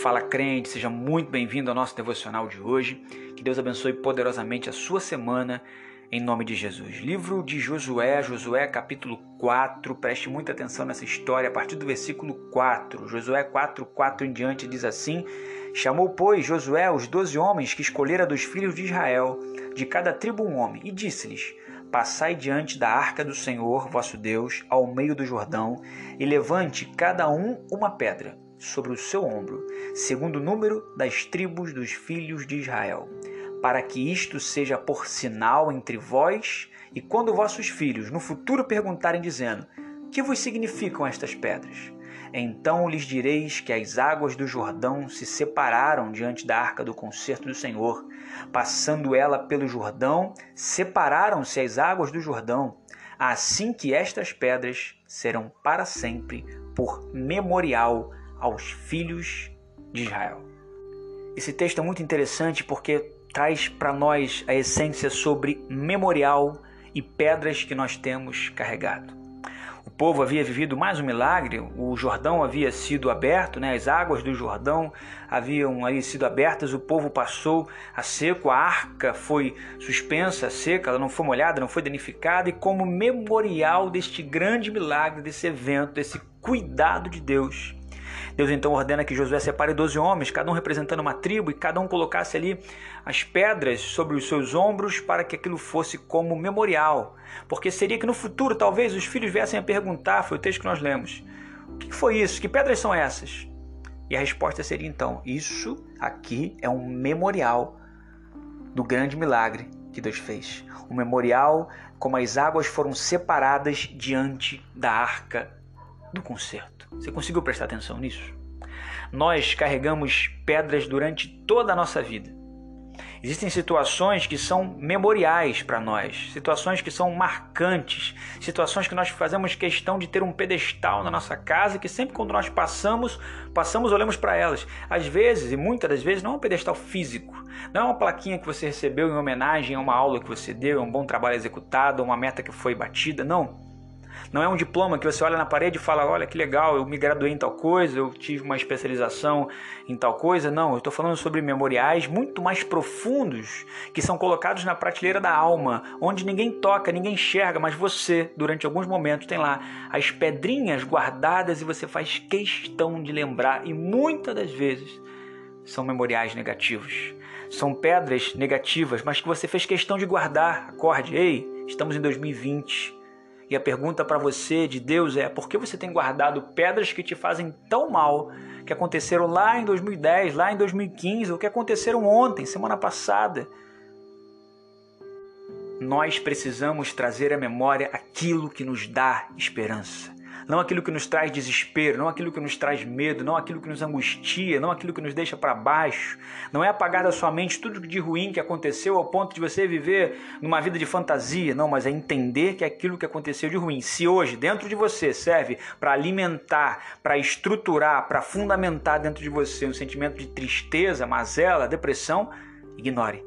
Fala crente, seja muito bem-vindo ao nosso devocional de hoje. Que Deus abençoe poderosamente a sua semana, em nome de Jesus. Livro de Josué, Josué capítulo 4. Preste muita atenção nessa história a partir do versículo 4. Josué 4, 4 em diante diz assim: Chamou, pois, Josué os doze homens que escolhera dos filhos de Israel, de cada tribo um homem, e disse-lhes: Passai diante da arca do Senhor vosso Deus, ao meio do Jordão, e levante cada um uma pedra sobre o seu ombro, segundo o número das tribos dos filhos de Israel, para que isto seja por sinal entre vós e quando vossos filhos no futuro perguntarem, dizendo: Que vos significam estas pedras? Então lhes direis que as águas do Jordão se separaram diante da arca do concerto do Senhor. Passando ela pelo Jordão, separaram-se as águas do Jordão. Assim que estas pedras serão para sempre por memorial aos filhos de Israel. Esse texto é muito interessante porque traz para nós a essência sobre memorial e pedras que nós temos carregado. O povo havia vivido mais um milagre, o Jordão havia sido aberto, né? as águas do Jordão haviam aí sido abertas, o povo passou a seco, a arca foi suspensa, seca, ela não foi molhada, não foi danificada, e como memorial deste grande milagre, desse evento, desse cuidado de Deus, Deus então ordena que Josué separe doze homens, cada um representando uma tribo, e cada um colocasse ali as pedras sobre os seus ombros para que aquilo fosse como memorial. Porque seria que no futuro talvez os filhos viessem a perguntar, foi o texto que nós lemos, o que foi isso? Que pedras são essas? E a resposta seria então: isso aqui é um memorial do grande milagre que Deus fez. Um memorial como as águas foram separadas diante da arca do concerto. Você conseguiu prestar atenção nisso? Nós carregamos pedras durante toda a nossa vida. Existem situações que são memoriais para nós, situações que são marcantes, situações que nós fazemos questão de ter um pedestal na nossa casa que sempre quando nós passamos, passamos olhamos para elas. Às vezes, e muitas das vezes, não é um pedestal físico, não é uma plaquinha que você recebeu em homenagem a uma aula que você deu, a um bom trabalho executado, a uma meta que foi batida, não. Não é um diploma que você olha na parede e fala: olha que legal, eu me graduei em tal coisa, eu tive uma especialização em tal coisa. Não, eu estou falando sobre memoriais muito mais profundos que são colocados na prateleira da alma, onde ninguém toca, ninguém enxerga, mas você, durante alguns momentos, tem lá as pedrinhas guardadas e você faz questão de lembrar, e muitas das vezes são memoriais negativos. São pedras negativas, mas que você fez questão de guardar. Acorde, ei, estamos em 2020. E a pergunta para você de Deus é: por que você tem guardado pedras que te fazem tão mal, que aconteceram lá em 2010, lá em 2015, ou que aconteceram ontem, semana passada? Nós precisamos trazer à memória aquilo que nos dá esperança não aquilo que nos traz desespero, não aquilo que nos traz medo, não aquilo que nos angustia, não aquilo que nos deixa para baixo. Não é apagar da sua mente tudo de ruim que aconteceu ao ponto de você viver numa vida de fantasia, não, mas é entender que aquilo que aconteceu de ruim, se hoje dentro de você serve para alimentar, para estruturar, para fundamentar dentro de você um sentimento de tristeza, mazela, depressão, ignore.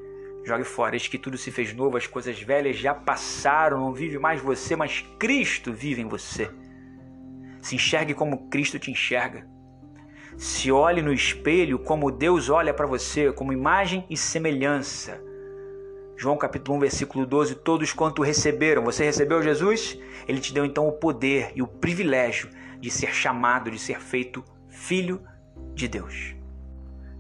Jogue fora, eis que tudo se fez novo, as coisas velhas já passaram, não vive mais você, mas Cristo vive em você. Se enxergue como Cristo te enxerga. Se olhe no espelho como Deus olha para você, como imagem e semelhança. João capítulo 1, versículo 12: Todos quanto receberam, você recebeu Jesus? Ele te deu então o poder e o privilégio de ser chamado, de ser feito filho de Deus.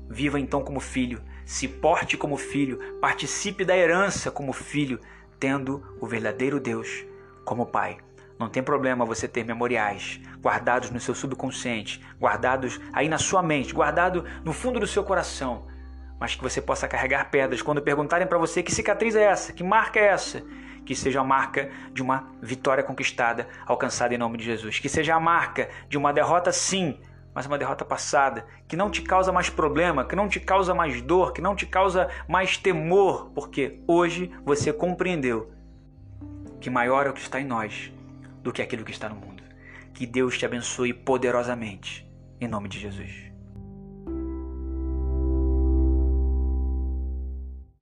Viva então como filho, se porte como filho, participe da herança como filho, tendo o verdadeiro Deus como Pai. Não tem problema você ter memoriais guardados no seu subconsciente, guardados aí na sua mente, guardado no fundo do seu coração, mas que você possa carregar pedras. Quando perguntarem para você que cicatriz é essa, que marca é essa, que seja a marca de uma vitória conquistada, alcançada em nome de Jesus, que seja a marca de uma derrota sim, mas uma derrota passada, que não te causa mais problema, que não te causa mais dor, que não te causa mais temor, porque hoje você compreendeu que maior é o que está em nós do que aquilo que está no mundo. Que Deus te abençoe poderosamente. Em nome de Jesus.